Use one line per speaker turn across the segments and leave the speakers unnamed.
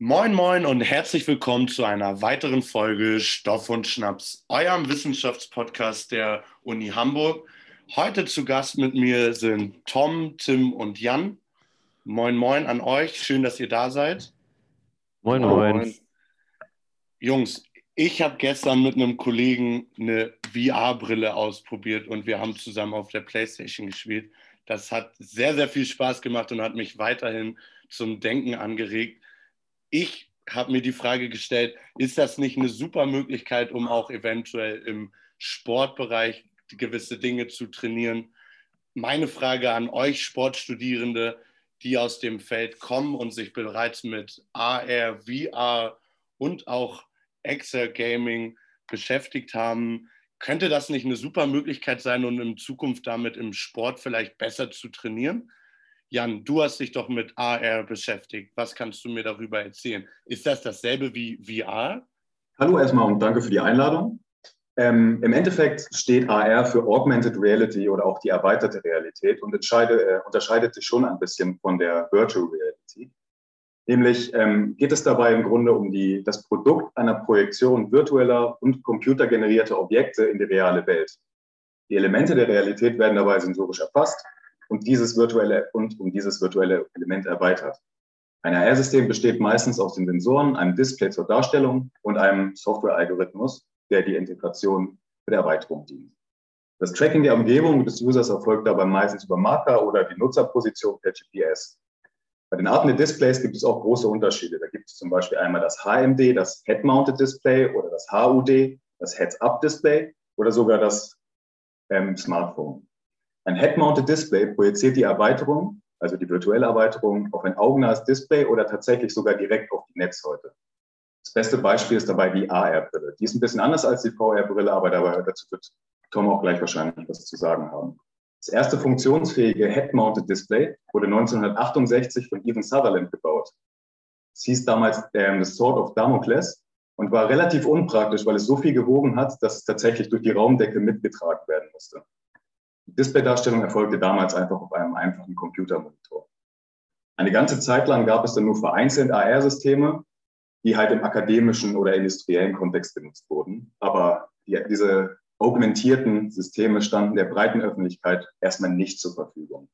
Moin, moin und herzlich willkommen zu einer weiteren Folge Stoff und Schnaps, eurem Wissenschaftspodcast der Uni Hamburg. Heute zu Gast mit mir sind Tom, Tim und Jan. Moin, moin an euch. Schön, dass ihr da seid.
Moin, moin.
Jungs, ich habe gestern mit einem Kollegen eine VR-Brille ausprobiert und wir haben zusammen auf der PlayStation gespielt. Das hat sehr, sehr viel Spaß gemacht und hat mich weiterhin zum Denken angeregt ich habe mir die Frage gestellt, ist das nicht eine super Möglichkeit, um auch eventuell im Sportbereich gewisse Dinge zu trainieren? Meine Frage an euch Sportstudierende, die aus dem Feld kommen und sich bereits mit AR, VR und auch Excel Gaming beschäftigt haben, könnte das nicht eine super Möglichkeit sein, um in Zukunft damit im Sport vielleicht besser zu trainieren? Jan, du hast dich doch mit AR beschäftigt. Was kannst du mir darüber erzählen? Ist das dasselbe wie VR?
Hallo erstmal und danke für die Einladung. Ähm, Im Endeffekt steht AR für Augmented Reality oder auch die erweiterte Realität und äh, unterscheidet sich schon ein bisschen von der Virtual Reality. Nämlich ähm, geht es dabei im Grunde um die, das Produkt einer Projektion virtueller und computergenerierter Objekte in die reale Welt. Die Elemente der Realität werden dabei sensorisch erfasst und dieses virtuelle und um dieses virtuelle Element erweitert. Ein AR-System besteht meistens aus den Sensoren, einem Display zur Darstellung und einem Software-Algorithmus, der die Integration die Erweiterung dient. Das Tracking der Umgebung des Users erfolgt dabei meistens über Marker oder die Nutzerposition per GPS. Bei den Arten der Displays gibt es auch große Unterschiede. Da gibt es zum Beispiel einmal das HMD, das Head-Mounted Display oder das HUD, das Heads-Up Display oder sogar das ähm, Smartphone. Ein Head-Mounted Display projiziert die Erweiterung, also die virtuelle Erweiterung, auf ein augennahes Display oder tatsächlich sogar direkt auf die Netzhäute. Das beste Beispiel ist dabei die AR-Brille. Die ist ein bisschen anders als die VR-Brille, aber dazu wird Tom auch gleich wahrscheinlich was zu sagen haben. Das erste funktionsfähige Head-Mounted Display wurde 1968 von Evan Sutherland gebaut. Es hieß damals ähm, The Sword of Damocles und war relativ unpraktisch, weil es so viel gewogen hat, dass es tatsächlich durch die Raumdecke mitgetragen werden musste. Die Displaydarstellung erfolgte damals einfach auf einem einfachen Computermonitor. Eine ganze Zeit lang gab es dann nur vereinzelt AR-Systeme, die halt im akademischen oder industriellen Kontext benutzt wurden. Aber die, diese augmentierten Systeme standen der breiten Öffentlichkeit erstmal nicht zur Verfügung.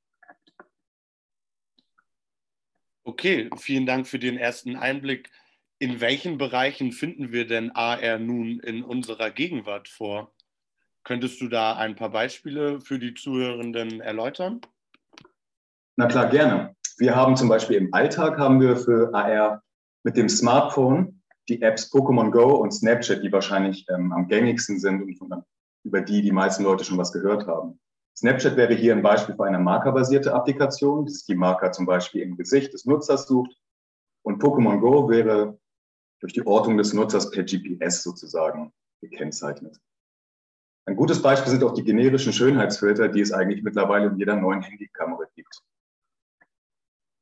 Okay, vielen Dank für den ersten Einblick. In welchen Bereichen finden wir denn AR nun in unserer Gegenwart vor? Könntest du da ein paar Beispiele für die Zuhörenden erläutern?
Na klar, gerne. Wir haben zum Beispiel im Alltag haben wir für AR mit dem Smartphone die Apps Pokémon Go und Snapchat, die wahrscheinlich ähm, am gängigsten sind und von, über die die meisten Leute schon was gehört haben. Snapchat wäre hier ein Beispiel für eine markerbasierte Applikation, das die Marker zum Beispiel im Gesicht des Nutzers sucht. Und Pokémon Go wäre durch die Ortung des Nutzers per GPS sozusagen gekennzeichnet. Ein gutes Beispiel sind auch die generischen Schönheitsfilter, die es eigentlich mittlerweile in jeder neuen Handykamera gibt.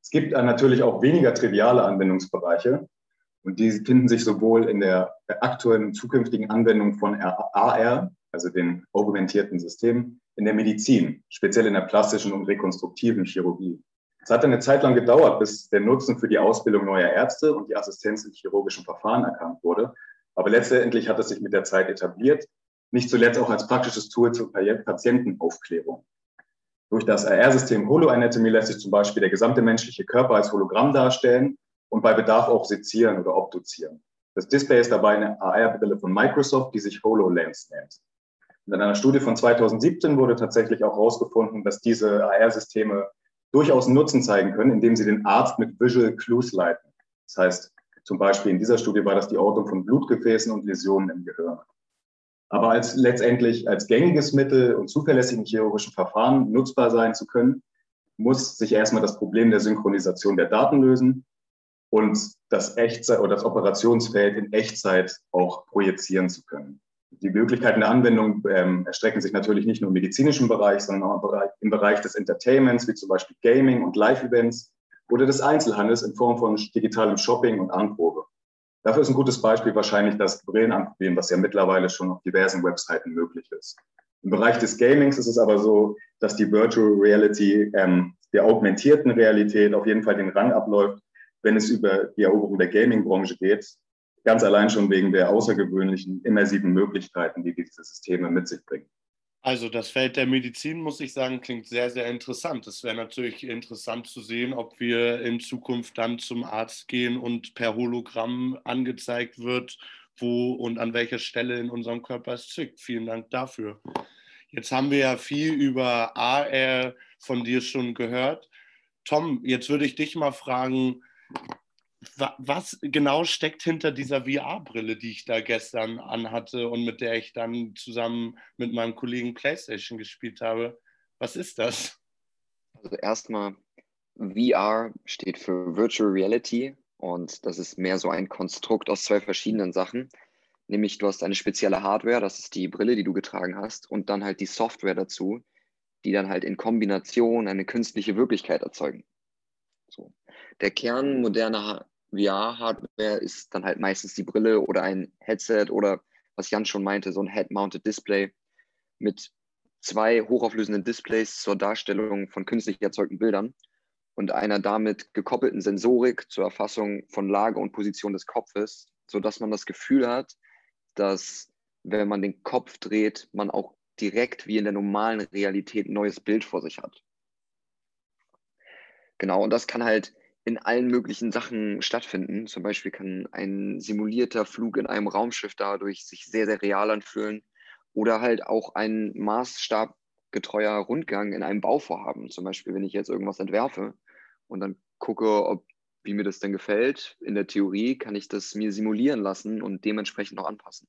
Es gibt natürlich auch weniger triviale Anwendungsbereiche und die finden sich sowohl in der aktuellen zukünftigen Anwendung von AR, also den augmentierten Systemen, in der Medizin, speziell in der plastischen und rekonstruktiven Chirurgie. Es hat eine Zeit lang gedauert, bis der Nutzen für die Ausbildung neuer Ärzte und die Assistenz in chirurgischen Verfahren erkannt wurde. Aber letztendlich hat es sich mit der Zeit etabliert nicht zuletzt auch als praktisches Tool zur Patientenaufklärung. Durch das AR-System Holoanatomy lässt sich zum Beispiel der gesamte menschliche Körper als Hologramm darstellen und bei Bedarf auch sezieren oder obduzieren. Das Display ist dabei eine AR-Brille von Microsoft, die sich HoloLens nennt. Und in einer Studie von 2017 wurde tatsächlich auch herausgefunden, dass diese AR-Systeme durchaus Nutzen zeigen können, indem sie den Arzt mit Visual Clues leiten. Das heißt, zum Beispiel in dieser Studie war das die Ortung von Blutgefäßen und Läsionen im Gehirn. Aber als letztendlich als gängiges Mittel und zuverlässigen chirurgischen Verfahren nutzbar sein zu können, muss sich erstmal das Problem der Synchronisation der Daten lösen und das Echtzeit oder das Operationsfeld in Echtzeit auch projizieren zu können. Die Möglichkeiten der Anwendung ähm, erstrecken sich natürlich nicht nur im medizinischen Bereich, sondern auch im Bereich, im Bereich des Entertainments, wie zum Beispiel Gaming und Live-Events oder des Einzelhandels in Form von digitalem Shopping und Anprobe. Dafür ist ein gutes Beispiel wahrscheinlich das Brillenanprobieren, was ja mittlerweile schon auf diversen Webseiten möglich ist. Im Bereich des Gamings ist es aber so, dass die Virtual Reality ähm, der augmentierten Realität auf jeden Fall den Rang abläuft, wenn es über die Eroberung der Gaming-Branche geht, ganz allein schon wegen der außergewöhnlichen immersiven Möglichkeiten, die diese Systeme mit sich bringen.
Also das Feld der Medizin, muss ich sagen, klingt sehr, sehr interessant. Es wäre natürlich interessant zu sehen, ob wir in Zukunft dann zum Arzt gehen und per Hologramm angezeigt wird, wo und an welcher Stelle in unserem Körper es zwickt. Vielen Dank dafür. Jetzt haben wir ja viel über AR von dir schon gehört. Tom, jetzt würde ich dich mal fragen, was genau steckt hinter dieser VR-Brille, die ich da gestern anhatte und mit der ich dann zusammen mit meinem Kollegen PlayStation gespielt habe? Was ist das?
Also erstmal, VR steht für Virtual Reality und das ist mehr so ein Konstrukt aus zwei verschiedenen Sachen. Nämlich du hast eine spezielle Hardware, das ist die Brille, die du getragen hast, und dann halt die Software dazu, die dann halt in Kombination eine künstliche Wirklichkeit erzeugen. So. Der Kern moderner VR-Hardware ist dann halt meistens die Brille oder ein Headset oder was Jan schon meinte, so ein Head-Mounted Display mit zwei hochauflösenden Displays zur Darstellung von künstlich erzeugten Bildern und einer damit gekoppelten Sensorik zur Erfassung von Lage und Position des Kopfes, sodass man das Gefühl hat, dass wenn man den Kopf dreht, man auch direkt wie in der normalen Realität ein neues Bild vor sich hat. Genau, und das kann halt in allen möglichen Sachen stattfinden. Zum Beispiel kann ein simulierter Flug in einem Raumschiff dadurch sich sehr, sehr real anfühlen. Oder halt auch ein maßstabgetreuer Rundgang in einem Bauvorhaben. Zum Beispiel, wenn ich jetzt irgendwas entwerfe und dann gucke, ob, wie mir das denn gefällt. In der Theorie kann ich das mir simulieren lassen und dementsprechend noch anpassen.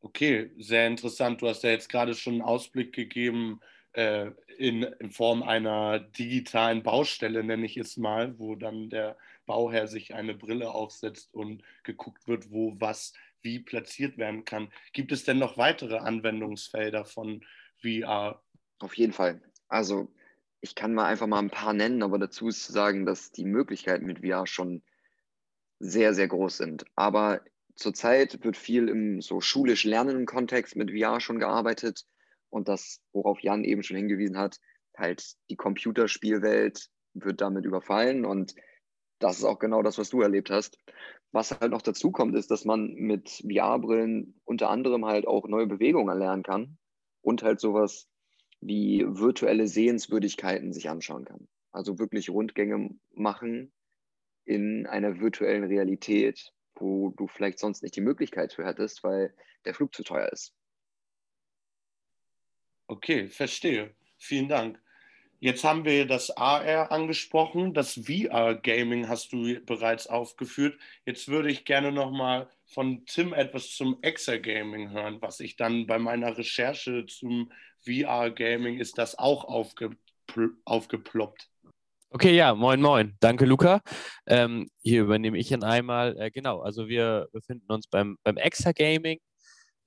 Okay, sehr interessant. Du hast ja jetzt gerade schon einen Ausblick gegeben äh, in, in, Form einer digitalen Baustelle, nenne ich es mal, wo dann der Bauherr sich eine Brille aufsetzt und geguckt wird, wo was wie platziert werden kann. Gibt es denn noch weitere Anwendungsfelder von VR?
Auf jeden Fall. Also ich kann mal einfach mal ein paar nennen, aber dazu ist zu sagen, dass die Möglichkeiten mit VR schon sehr, sehr groß sind. Aber zurzeit wird viel im so schulisch lernenden Kontext mit VR schon gearbeitet und das, worauf Jan eben schon hingewiesen hat, halt die Computerspielwelt wird damit überfallen und das ist auch genau das, was du erlebt hast. Was halt noch dazu kommt, ist, dass man mit VR-Brillen unter anderem halt auch neue Bewegungen erlernen kann und halt sowas wie virtuelle Sehenswürdigkeiten sich anschauen kann. Also wirklich Rundgänge machen in einer virtuellen Realität, wo du vielleicht sonst nicht die Möglichkeit für hättest, weil der Flug zu teuer ist.
Okay, verstehe. Vielen Dank. Jetzt haben wir das AR angesprochen, das VR-Gaming hast du bereits aufgeführt. Jetzt würde ich gerne nochmal von Tim etwas zum Exa-Gaming hören, was ich dann bei meiner Recherche zum VR-Gaming ist das auch aufge aufgeploppt.
Okay, ja, moin, moin. Danke, Luca. Ähm, hier übernehme ich ihn einmal. Äh, genau, also wir befinden uns beim, beim Exa Gaming.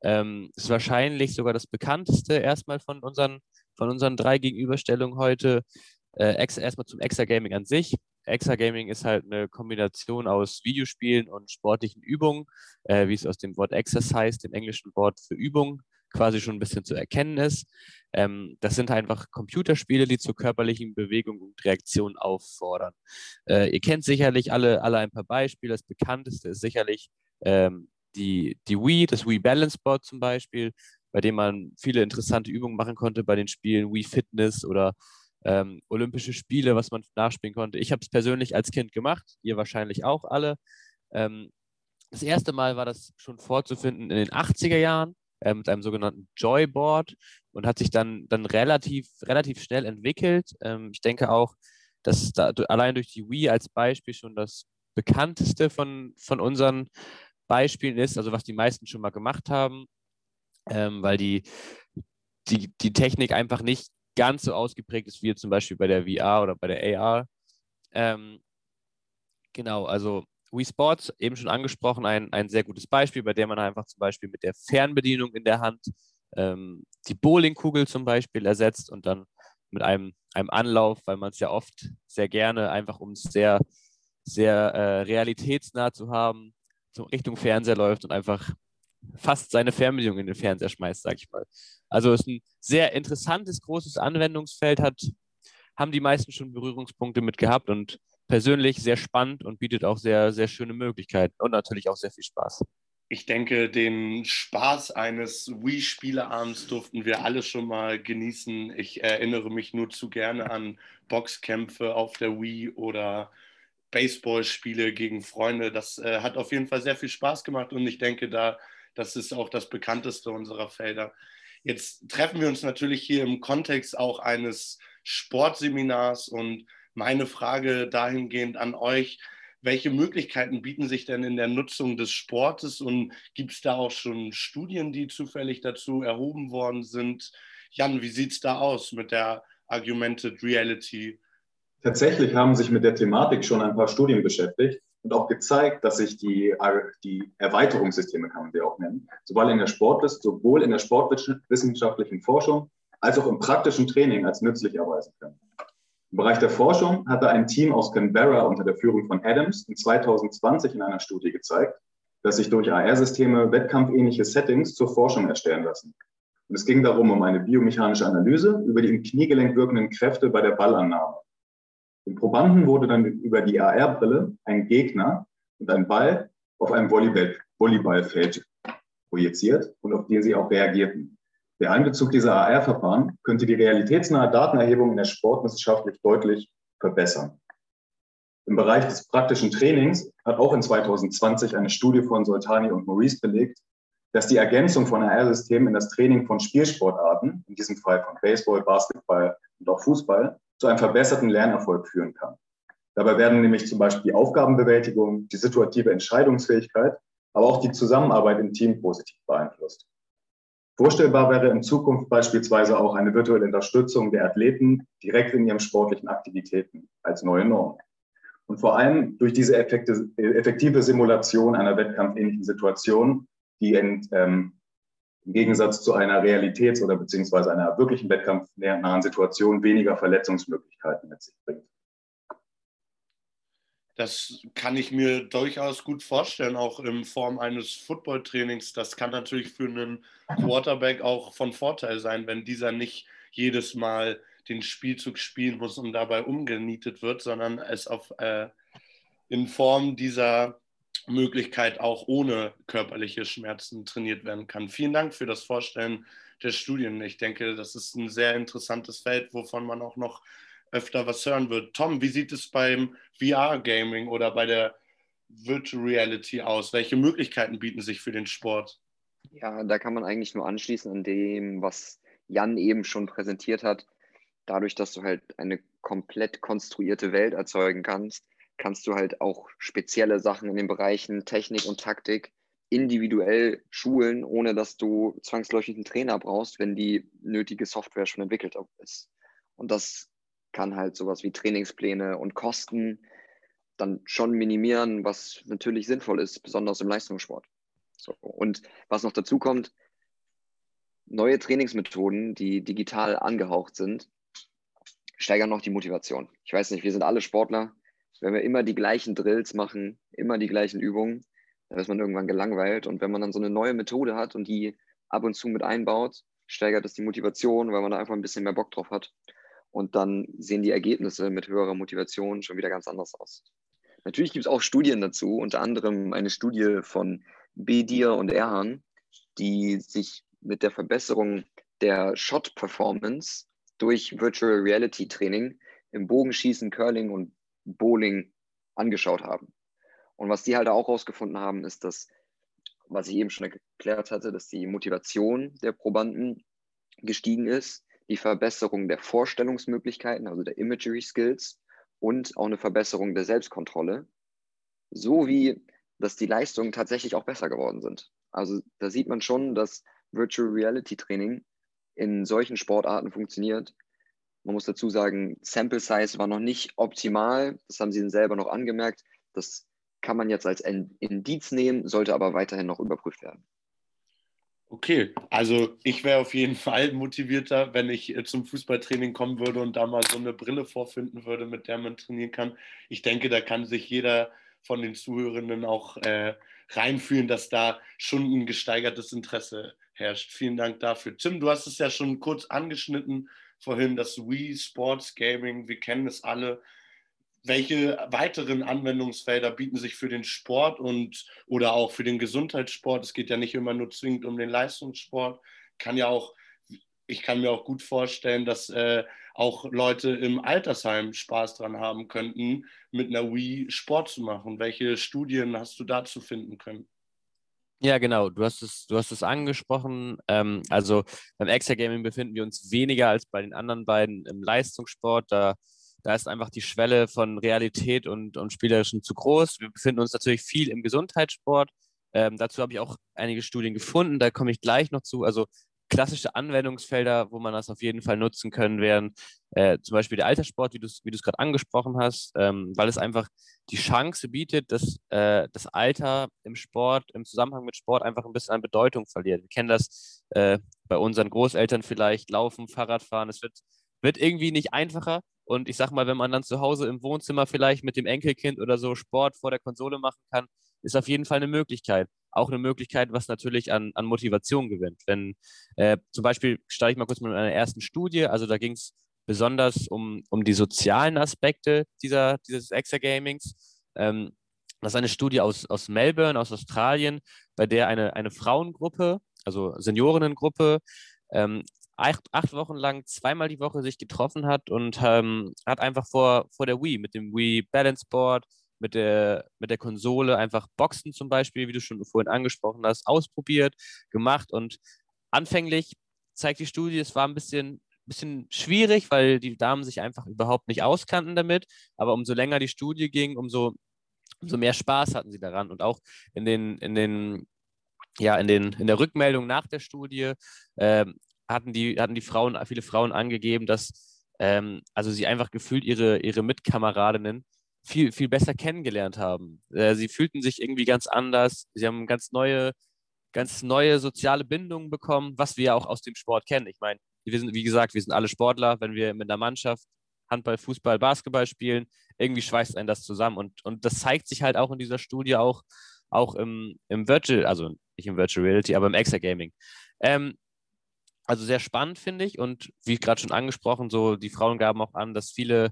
Ähm, ist wahrscheinlich sogar das bekannteste erstmal von unseren, von unseren drei Gegenüberstellungen heute. Äh, erstmal zum Exa Gaming an sich. Exa Gaming ist halt eine Kombination aus Videospielen und sportlichen Übungen, äh, wie es aus dem Wort Exercise, dem englischen Wort für Übung, quasi schon ein bisschen zu erkennen ist. Ähm, das sind einfach Computerspiele, die zur körperlichen Bewegung und Reaktion auffordern. Äh, ihr kennt sicherlich alle, alle ein paar Beispiele. Das bekannteste ist sicherlich ähm, die, die Wii, das Wii Balance Board zum Beispiel, bei dem man viele interessante Übungen machen konnte bei den Spielen Wii Fitness oder ähm, Olympische Spiele, was man nachspielen konnte. Ich habe es persönlich als Kind gemacht, ihr wahrscheinlich auch alle. Ähm, das erste Mal war das schon vorzufinden in den 80er Jahren äh, mit einem sogenannten Joyboard und hat sich dann, dann relativ, relativ schnell entwickelt. Ähm, ich denke auch, dass da allein durch die Wii als Beispiel schon das bekannteste von, von unseren Beispielen ist, also was die meisten schon mal gemacht haben, ähm, weil die, die, die Technik einfach nicht ganz so ausgeprägt ist wie zum Beispiel bei der VR oder bei der AR. Ähm, genau, also Wii Sports, eben schon angesprochen, ein, ein sehr gutes Beispiel, bei dem man einfach zum Beispiel mit der Fernbedienung in der Hand ähm, die Bowlingkugel zum Beispiel ersetzt und dann mit einem, einem Anlauf, weil man es ja oft sehr gerne, einfach um es sehr, sehr äh, realitätsnah zu haben, so Richtung Fernseher läuft und einfach fast seine Fernbedienung in den Fernseher schmeißt, sag ich mal. Also ist ein sehr interessantes, großes Anwendungsfeld, hat, haben die meisten schon Berührungspunkte mit gehabt und persönlich sehr spannend und bietet auch sehr, sehr schöne Möglichkeiten und natürlich auch sehr viel Spaß.
Ich denke, den Spaß eines Wii-Spieleabends durften wir alle schon mal genießen. Ich erinnere mich nur zu gerne an Boxkämpfe auf der Wii oder Baseballspiele gegen Freunde. Das äh, hat auf jeden Fall sehr viel Spaß gemacht und ich denke, da, das ist auch das bekannteste unserer Felder. Jetzt treffen wir uns natürlich hier im Kontext auch eines Sportseminars und meine Frage dahingehend an euch, welche Möglichkeiten bieten sich denn in der Nutzung des Sportes und gibt es da auch schon Studien, die zufällig dazu erhoben worden sind? Jan, wie sieht es da aus mit der Argumented Reality?
Tatsächlich haben sich mit der Thematik schon ein paar Studien beschäftigt und auch gezeigt, dass sich die, die Erweiterungssysteme, kann man sie auch nennen, sowohl in der Sportlist, sowohl in der sportwissenschaftlichen Forschung als auch im praktischen Training als nützlich erweisen können. Im Bereich der Forschung hatte ein Team aus Canberra unter der Führung von Adams in 2020 in einer Studie gezeigt, dass sich durch AR-Systeme wettkampfähnliche Settings zur Forschung erstellen lassen. Und es ging darum, um eine biomechanische Analyse über die im Kniegelenk wirkenden Kräfte bei der Ballannahme. Den Probanden wurde dann über die AR-Brille ein Gegner und ein Ball auf einem Volleyball Volleyballfeld projiziert und auf den sie auch reagierten. Der Einbezug dieser AR-Verfahren könnte die realitätsnahe Datenerhebung in der Sportwissenschaftlich deutlich verbessern. Im Bereich des praktischen Trainings hat auch in 2020 eine Studie von Soltani und Maurice belegt, dass die Ergänzung von AR-Systemen in das Training von Spielsportarten, in diesem Fall von Baseball, Basketball und auch Fußball, zu einem verbesserten Lernerfolg führen kann. Dabei werden nämlich zum Beispiel die Aufgabenbewältigung, die situative Entscheidungsfähigkeit, aber auch die Zusammenarbeit im Team positiv beeinflusst. Vorstellbar wäre in Zukunft beispielsweise auch eine virtuelle Unterstützung der Athleten direkt in ihren sportlichen Aktivitäten als neue Norm. Und vor allem durch diese effektive Simulation einer wettkampfähnlichen Situation, die ähm, im Gegensatz zu einer Realitäts- oder beziehungsweise einer wirklichen wettkampfnahen Situation weniger Verletzungsmöglichkeiten mit sich bringt.
Das kann ich mir durchaus gut vorstellen, auch in Form eines Footballtrainings. Das kann natürlich für einen Quarterback auch von Vorteil sein, wenn dieser nicht jedes Mal den Spielzug spielen muss und dabei umgenietet wird, sondern es auf, äh, in Form dieser Möglichkeit auch ohne körperliche Schmerzen trainiert werden kann. Vielen Dank für das Vorstellen der Studien. Ich denke, das ist ein sehr interessantes Feld, wovon man auch noch öfter was hören wird. Tom, wie sieht es beim VR-Gaming oder bei der Virtual Reality aus? Welche Möglichkeiten bieten sich für den Sport?
Ja, da kann man eigentlich nur anschließen an dem, was Jan eben schon präsentiert hat. Dadurch, dass du halt eine komplett konstruierte Welt erzeugen kannst, kannst du halt auch spezielle Sachen in den Bereichen Technik und Taktik individuell schulen, ohne dass du zwangsläufig einen Trainer brauchst, wenn die nötige Software schon entwickelt ist. Und das kann halt sowas wie Trainingspläne und Kosten dann schon minimieren, was natürlich sinnvoll ist, besonders im Leistungssport. So. Und was noch dazu kommt, neue Trainingsmethoden, die digital angehaucht sind, steigern noch die Motivation. Ich weiß nicht, wir sind alle Sportler. Wenn wir immer die gleichen Drills machen, immer die gleichen Übungen, dann ist man irgendwann gelangweilt. Und wenn man dann so eine neue Methode hat und die ab und zu mit einbaut, steigert das die Motivation, weil man da einfach ein bisschen mehr Bock drauf hat. Und dann sehen die Ergebnisse mit höherer Motivation schon wieder ganz anders aus. Natürlich gibt es auch Studien dazu, unter anderem eine Studie von Bedir und Erhan, die sich mit der Verbesserung der Shot-Performance durch Virtual Reality Training im Bogenschießen, Curling und Bowling angeschaut haben. Und was die halt auch herausgefunden haben, ist, dass, was ich eben schon erklärt hatte, dass die Motivation der Probanden gestiegen ist, die Verbesserung der Vorstellungsmöglichkeiten, also der Imagery Skills und auch eine Verbesserung der Selbstkontrolle, sowie dass die Leistungen tatsächlich auch besser geworden sind. Also da sieht man schon, dass Virtual Reality Training in solchen Sportarten funktioniert. Man muss dazu sagen, Sample Size war noch nicht optimal. Das haben sie selber noch angemerkt. Das kann man jetzt als Indiz nehmen, sollte aber weiterhin noch überprüft werden.
Okay, also ich wäre auf jeden Fall motivierter, wenn ich äh, zum Fußballtraining kommen würde und da mal so eine Brille vorfinden würde, mit der man trainieren kann. Ich denke, da kann sich jeder von den Zuhörenden auch äh, reinfühlen, dass da schon ein gesteigertes Interesse herrscht. Vielen Dank dafür. Tim, du hast es ja schon kurz angeschnitten vorhin, das Wii Sports Gaming, wir kennen es alle. welche weiteren Anwendungsfelder bieten sich für den Sport und oder auch für den Gesundheitssport? Es geht ja nicht immer nur zwingend um den Leistungssport, kann ja auch, ich kann mir auch gut vorstellen, dass äh, auch Leute im Altersheim Spaß dran haben könnten, mit einer Wii Sport zu machen. Welche Studien hast du dazu finden können?
Ja, genau. Du hast es, du hast es angesprochen. Ähm, also beim Extra-Gaming befinden wir uns weniger als bei den anderen beiden im Leistungssport. Da, da ist einfach die Schwelle von Realität und, und Spielerischen zu groß. Wir befinden uns natürlich viel im Gesundheitssport. Ähm, dazu habe ich auch einige Studien gefunden. Da komme ich gleich noch zu. Also klassische Anwendungsfelder, wo man das auf jeden Fall nutzen können, wären äh, zum Beispiel der Alterssport, wie du es wie gerade angesprochen hast, ähm, weil es einfach die Chance bietet, dass äh, das Alter im Sport, im Zusammenhang mit Sport einfach ein bisschen an Bedeutung verliert. Wir kennen das äh, bei unseren Großeltern vielleicht, Laufen, Fahrradfahren. Es wird, wird irgendwie nicht einfacher. Und ich sag mal, wenn man dann zu Hause im Wohnzimmer vielleicht mit dem Enkelkind oder so Sport vor der Konsole machen kann, ist auf jeden Fall eine Möglichkeit auch eine Möglichkeit, was natürlich an, an Motivation gewinnt. Wenn äh, zum Beispiel, starte ich mal kurz mit einer ersten Studie, also da ging es besonders um, um die sozialen Aspekte dieser, dieses Extra-Gamings. Ähm, das ist eine Studie aus, aus Melbourne, aus Australien, bei der eine, eine Frauengruppe, also Seniorinnengruppe, ähm, acht, acht Wochen lang zweimal die Woche sich getroffen hat und ähm, hat einfach vor, vor der Wii mit dem Wii Balance Board, mit der, mit der Konsole einfach Boxen zum Beispiel, wie du schon vorhin angesprochen hast, ausprobiert, gemacht und anfänglich zeigt die Studie, es war ein bisschen, bisschen schwierig, weil die Damen sich einfach überhaupt nicht auskannten damit, aber umso länger die Studie ging, umso, umso mehr Spaß hatten sie daran. Und auch in den, in den ja, in, den, in der Rückmeldung nach der Studie ähm, hatten, die, hatten die Frauen, viele Frauen angegeben, dass ähm, also sie einfach gefühlt ihre, ihre Mitkameradinnen viel, viel besser kennengelernt haben. Äh, sie fühlten sich irgendwie ganz anders. Sie haben ganz neue, ganz neue soziale Bindungen bekommen, was wir ja auch aus dem Sport kennen. Ich meine, wir sind, wie gesagt, wir sind alle Sportler. Wenn wir mit einer Mannschaft Handball, Fußball, Basketball spielen, irgendwie schweißt einen das zusammen. Und, und das zeigt sich halt auch in dieser Studie, auch, auch im, im Virtual, also nicht im Virtual Reality, aber im Extra Gaming. Ähm, also sehr spannend, finde ich. Und wie gerade schon angesprochen, so die Frauen gaben auch an, dass viele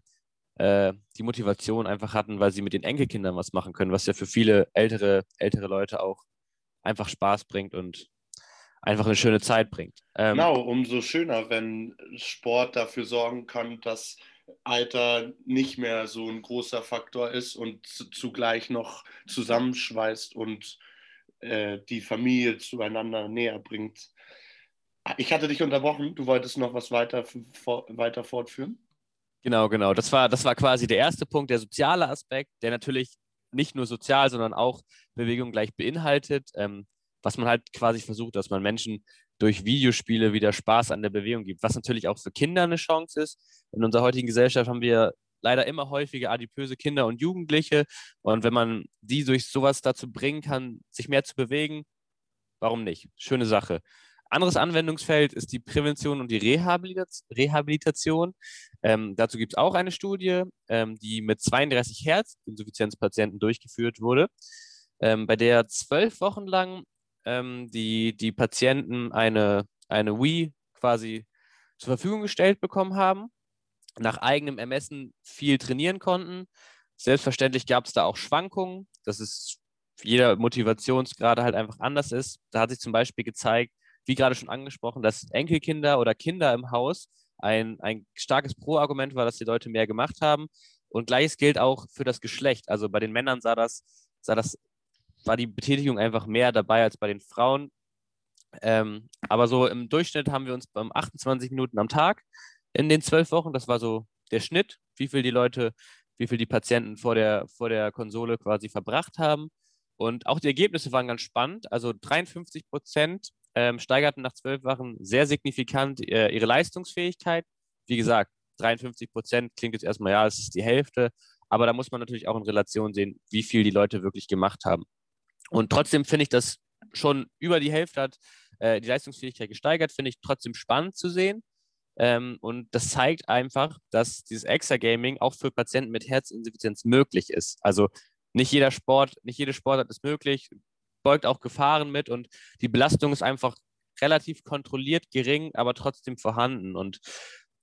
äh, die Motivation einfach hatten, weil sie mit den Enkelkindern was machen können, was ja für viele ältere, ältere Leute auch einfach Spaß bringt und einfach eine schöne Zeit bringt.
Ähm, genau, umso schöner, wenn Sport dafür sorgen kann, dass Alter nicht mehr so ein großer Faktor ist und zugleich noch zusammenschweißt und äh, die Familie zueinander näher bringt. Ich hatte dich unterbrochen, du wolltest noch was weiter, weiter fortführen?
Genau, genau. Das war, das war quasi der erste Punkt, der soziale Aspekt, der natürlich nicht nur sozial, sondern auch Bewegung gleich beinhaltet, ähm, was man halt quasi versucht, dass man Menschen durch Videospiele wieder Spaß an der Bewegung gibt, was natürlich auch für Kinder eine Chance ist. In unserer heutigen Gesellschaft haben wir leider immer häufiger adipöse Kinder und Jugendliche. Und wenn man die durch sowas dazu bringen kann, sich mehr zu bewegen, warum nicht? Schöne Sache. Anderes Anwendungsfeld ist die Prävention und die Rehabilitation. Ähm, dazu gibt es auch eine Studie, ähm, die mit 32 Herzinsuffizienzpatienten durchgeführt wurde, ähm, bei der zwölf Wochen lang ähm, die, die Patienten eine, eine Wii quasi zur Verfügung gestellt bekommen haben, nach eigenem Ermessen viel trainieren konnten. Selbstverständlich gab es da auch Schwankungen, dass es jeder Motivationsgrad halt einfach anders ist. Da hat sich zum Beispiel gezeigt, wie gerade schon angesprochen, dass Enkelkinder oder Kinder im Haus ein, ein starkes Pro-Argument war, dass die Leute mehr gemacht haben. Und gleiches gilt auch für das Geschlecht. Also bei den Männern sah das, sah das, war die Betätigung einfach mehr dabei als bei den Frauen. Ähm, aber so im Durchschnitt haben wir uns beim 28 Minuten am Tag in den zwölf Wochen, das war so der Schnitt, wie viel die Leute, wie viel die Patienten vor der, vor der Konsole quasi verbracht haben. Und auch die Ergebnisse waren ganz spannend. Also 53 Prozent ähm, steigerten nach zwölf Wochen sehr signifikant äh, ihre Leistungsfähigkeit. Wie gesagt, 53 Prozent klingt jetzt erstmal, ja, es ist die Hälfte, aber da muss man natürlich auch in Relation sehen, wie viel die Leute wirklich gemacht haben. Und trotzdem finde ich das schon über die Hälfte hat äh, die Leistungsfähigkeit gesteigert, finde ich trotzdem spannend zu sehen. Ähm, und das zeigt einfach, dass dieses Extra-Gaming auch für Patienten mit Herzinsuffizienz möglich ist. Also nicht jeder Sport, nicht jede Sportart ist möglich beugt auch Gefahren mit und die Belastung ist einfach relativ kontrolliert gering, aber trotzdem vorhanden. Und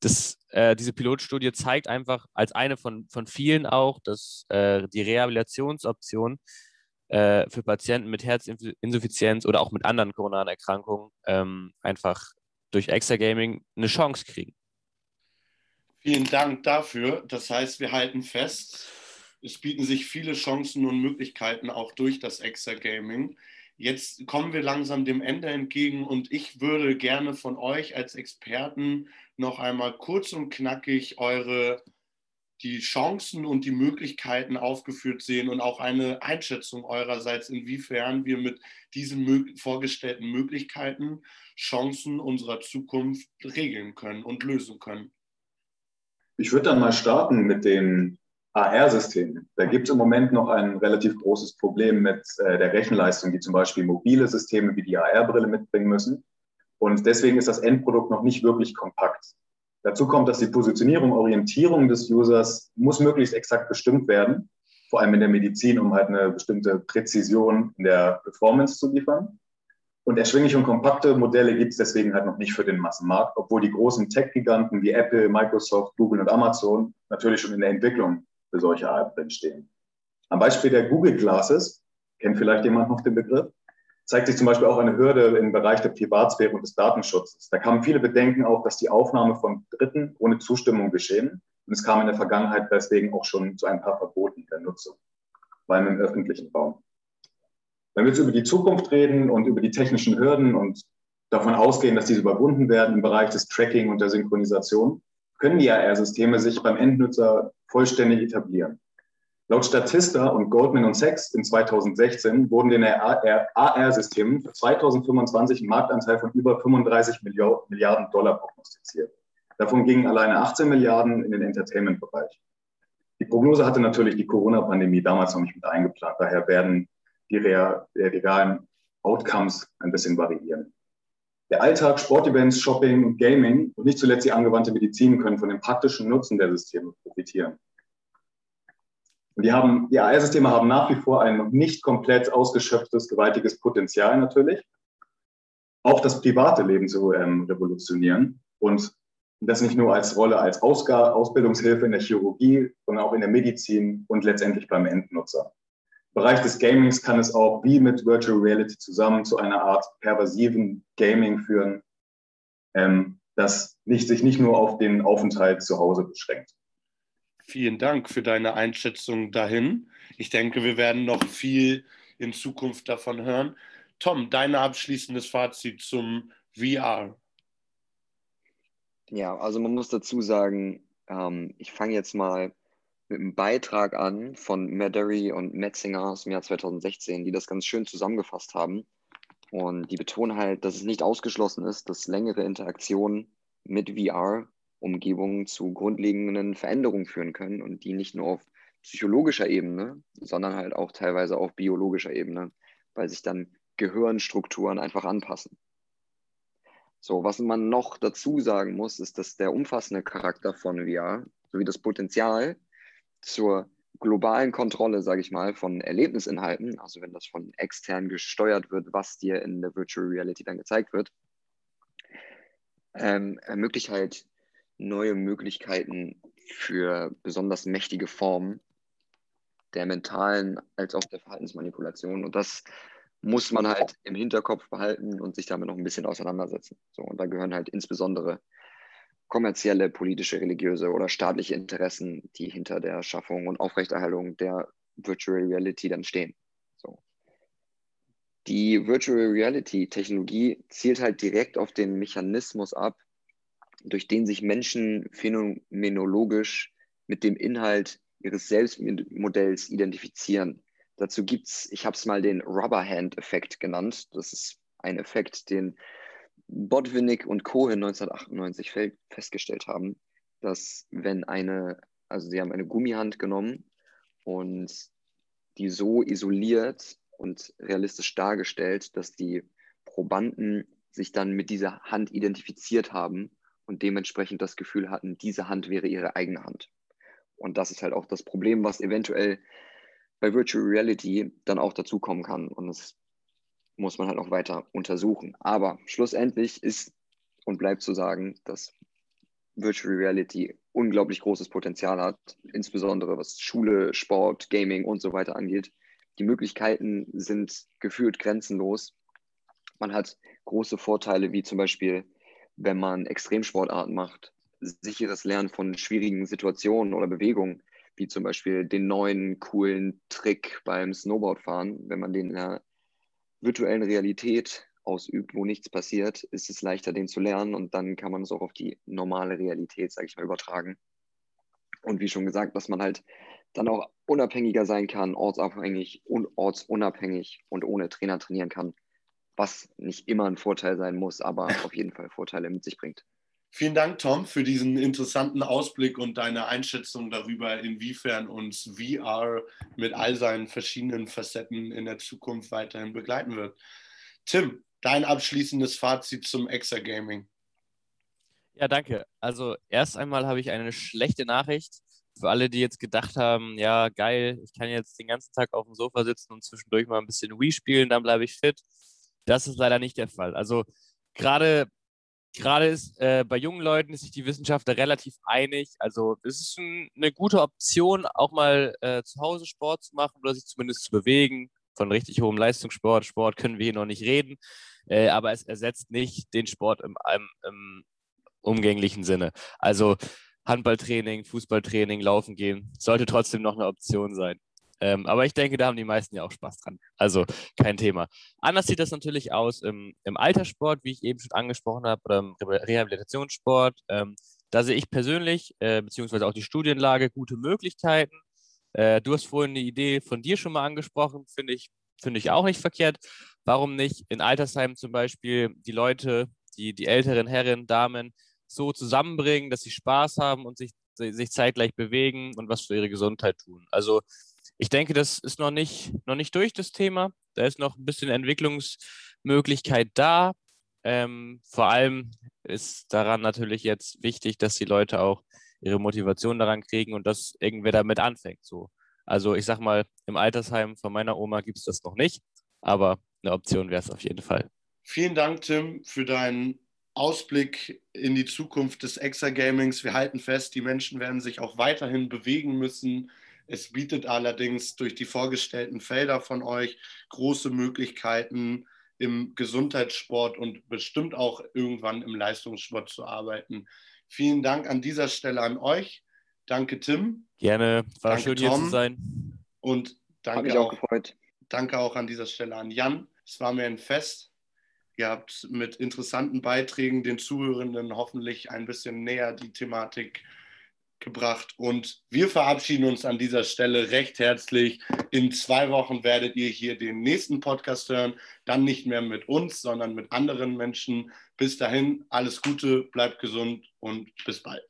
das, äh, diese Pilotstudie zeigt einfach als eine von, von vielen auch, dass äh, die Rehabilitationsoption äh, für Patienten mit Herzinsuffizienz oder auch mit anderen koronaren Erkrankungen ähm, einfach durch Extra-Gaming eine Chance kriegen.
Vielen Dank dafür. Das heißt, wir halten fest, es bieten sich viele Chancen und Möglichkeiten auch durch das Extra-Gaming. Jetzt kommen wir langsam dem Ende entgegen und ich würde gerne von euch als Experten noch einmal kurz und knackig eure die Chancen und die Möglichkeiten aufgeführt sehen und auch eine Einschätzung eurerseits, inwiefern wir mit diesen vorgestellten Möglichkeiten Chancen unserer Zukunft regeln können und lösen können.
Ich würde dann mal starten mit den AR-Systemen. Da gibt es im Moment noch ein relativ großes Problem mit äh, der Rechenleistung, die zum Beispiel mobile Systeme wie die AR-Brille mitbringen müssen. Und deswegen ist das Endprodukt noch nicht wirklich kompakt. Dazu kommt, dass die Positionierung, Orientierung des Users muss möglichst exakt bestimmt werden, vor allem in der Medizin, um halt eine bestimmte Präzision in der Performance zu liefern. Und erschwingliche und kompakte Modelle gibt es deswegen halt noch nicht für den Massenmarkt, obwohl die großen Tech-Giganten wie Apple, Microsoft, Google und Amazon natürlich schon in der Entwicklung für solche Art stehen. Am Beispiel der Google Glasses, kennt vielleicht jemand noch den Begriff, zeigt sich zum Beispiel auch eine Hürde im Bereich der Privatsphäre und des Datenschutzes. Da kamen viele Bedenken auf, dass die Aufnahme von Dritten ohne Zustimmung geschehen. Und es kam in der Vergangenheit deswegen auch schon zu ein paar Verboten der Nutzung, vor allem im öffentlichen Raum. Wenn wir jetzt über die Zukunft reden und über die technischen Hürden und davon ausgehen, dass diese überwunden werden im Bereich des Tracking und der Synchronisation, können die AR-Systeme sich beim Endnutzer vollständig etablieren. Laut Statista und Goldman Sachs in 2016 wurden den AR-Systemen für 2025 ein Marktanteil von über 35 Milliarden Dollar prognostiziert. Davon gingen alleine 18 Milliarden in den Entertainment-Bereich. Die Prognose hatte natürlich die Corona-Pandemie damals noch nicht mit eingeplant. Daher werden die realen Outcomes ein bisschen variieren. Der Alltag, Sportevents, Shopping und Gaming und nicht zuletzt die angewandte Medizin können von dem praktischen Nutzen der Systeme profitieren. Und die, haben, die AR-Systeme haben nach wie vor ein noch nicht komplett ausgeschöpftes, gewaltiges Potenzial natürlich, auch das private Leben zu ähm, revolutionieren und das nicht nur als Rolle als Ausbildungshilfe in der Chirurgie, sondern auch in der Medizin und letztendlich beim Endnutzer. Im Bereich des Gamings kann es auch wie mit Virtual Reality zusammen zu einer Art pervasiven Gaming führen, ähm, das nicht, sich nicht nur auf den Aufenthalt zu Hause beschränkt.
Vielen Dank für deine Einschätzung dahin. Ich denke, wir werden noch viel in Zukunft davon hören. Tom, dein abschließendes Fazit zum VR.
Ja, also man muss dazu sagen, ähm, ich fange jetzt mal mit einem Beitrag an von Madery und Metzinger aus dem Jahr 2016, die das ganz schön zusammengefasst haben. Und die betonen halt, dass es nicht ausgeschlossen ist, dass längere Interaktionen mit VR Umgebungen zu grundlegenden Veränderungen führen können und die nicht nur auf psychologischer Ebene, sondern halt auch teilweise auf biologischer Ebene, weil sich dann Gehirnstrukturen einfach anpassen. So, was man noch dazu sagen muss, ist, dass der umfassende Charakter von VR sowie das Potenzial zur globalen Kontrolle, sage ich mal, von Erlebnisinhalten, also wenn das von extern gesteuert wird, was dir in der Virtual Reality dann gezeigt wird, ähm, ermöglicht halt neue Möglichkeiten für besonders mächtige Formen der mentalen als auch der Verhaltensmanipulation. Und das muss man halt im Hinterkopf behalten und sich damit noch ein bisschen auseinandersetzen. So, und da gehören halt insbesondere kommerzielle, politische, religiöse oder staatliche Interessen, die hinter der Schaffung und Aufrechterhaltung der Virtual Reality dann stehen. So. Die Virtual Reality Technologie zielt halt direkt auf den Mechanismus ab, durch den sich Menschen phänomenologisch mit dem Inhalt ihres Selbstmodells identifizieren. Dazu gibt es, ich habe es mal den Rubberhand-Effekt genannt. Das ist ein Effekt, den Botwinnik und Cohen 1998 festgestellt haben, dass wenn eine, also sie haben eine Gummihand genommen und die so isoliert und realistisch dargestellt, dass die Probanden sich dann mit dieser Hand identifiziert haben und dementsprechend das Gefühl hatten, diese Hand wäre ihre eigene Hand. Und das ist halt auch das Problem, was eventuell bei Virtual Reality dann auch dazukommen kann. Und das muss man halt auch weiter untersuchen. Aber schlussendlich ist und bleibt zu sagen, dass Virtual Reality unglaublich großes Potenzial hat, insbesondere was Schule, Sport, Gaming und so weiter angeht. Die Möglichkeiten sind gefühlt grenzenlos. Man hat große Vorteile, wie zum Beispiel, wenn man Extremsportarten macht, sicheres Lernen von schwierigen Situationen oder Bewegungen, wie zum Beispiel den neuen coolen Trick beim Snowboardfahren. Wenn man den in der virtuellen Realität ausübt, wo nichts passiert, ist es leichter, den zu lernen und dann kann man es auch auf die normale Realität, sage ich mal, übertragen. Und wie schon gesagt, dass man halt dann auch unabhängiger sein kann, ortsabhängig und ortsunabhängig und ohne Trainer trainieren kann, was nicht immer ein Vorteil sein muss, aber auf jeden Fall Vorteile mit sich bringt.
Vielen Dank, Tom, für diesen interessanten Ausblick und deine Einschätzung darüber, inwiefern uns VR mit all seinen verschiedenen Facetten in der Zukunft weiterhin begleiten wird. Tim, dein abschließendes Fazit zum Exagaming.
Ja, danke. Also erst einmal habe ich eine schlechte Nachricht für alle, die jetzt gedacht haben, ja, geil, ich kann jetzt den ganzen Tag auf dem Sofa sitzen und zwischendurch mal ein bisschen Wii spielen, dann bleibe ich fit. Das ist leider nicht der Fall. Also gerade gerade ist äh, bei jungen Leuten ist sich die Wissenschaft da relativ einig. Also es ist ein, eine gute Option, auch mal äh, zu Hause Sport zu machen oder sich zumindest zu bewegen. Von richtig hohem Leistungssport, Sport können wir hier noch nicht reden, äh, aber es ersetzt nicht den Sport im, im, im umgänglichen Sinne. Also Handballtraining, Fußballtraining, Laufen gehen, sollte trotzdem noch eine Option sein. Ähm, aber ich denke, da haben die meisten ja auch Spaß dran. Also kein Thema. Anders sieht das natürlich aus im, im Alterssport, wie ich eben schon angesprochen habe, oder im Rehabilitationssport. Ähm, da sehe ich persönlich, äh, beziehungsweise auch die Studienlage, gute Möglichkeiten. Äh, du hast vorhin eine Idee von dir schon mal angesprochen, finde ich, finde ich auch nicht verkehrt. Warum nicht in Altersheimen zum Beispiel die Leute, die, die älteren Herren, Damen, so zusammenbringen, dass sie Spaß haben und sich, sich zeitgleich bewegen und was für ihre Gesundheit tun. Also ich denke, das ist noch nicht, noch nicht durch, das Thema. Da ist noch ein bisschen Entwicklungsmöglichkeit da. Ähm, vor allem ist daran natürlich jetzt wichtig, dass die Leute auch ihre Motivation daran kriegen und dass irgendwer damit anfängt. So. Also ich sag mal, im Altersheim von meiner Oma gibt es das noch nicht, aber eine Option wäre es auf jeden Fall.
Vielen Dank, Tim, für deinen Ausblick in die Zukunft des Exagamings. Wir halten fest, die Menschen werden sich auch weiterhin bewegen müssen. Es bietet allerdings durch die vorgestellten Felder von euch große Möglichkeiten, im Gesundheitssport und bestimmt auch irgendwann im Leistungssport zu arbeiten. Vielen Dank an dieser Stelle an euch. Danke, Tim.
Gerne. War danke, schön, Tom. hier zu sein.
Und danke auch, auch danke auch an dieser Stelle an Jan. Es war mir ein Fest. Ihr habt mit interessanten Beiträgen den Zuhörenden hoffentlich ein bisschen näher die Thematik gebracht. Und wir verabschieden uns an dieser Stelle recht herzlich. In zwei Wochen werdet ihr hier den nächsten Podcast hören. Dann nicht mehr mit uns, sondern mit anderen Menschen. Bis dahin, alles Gute, bleibt gesund und bis bald.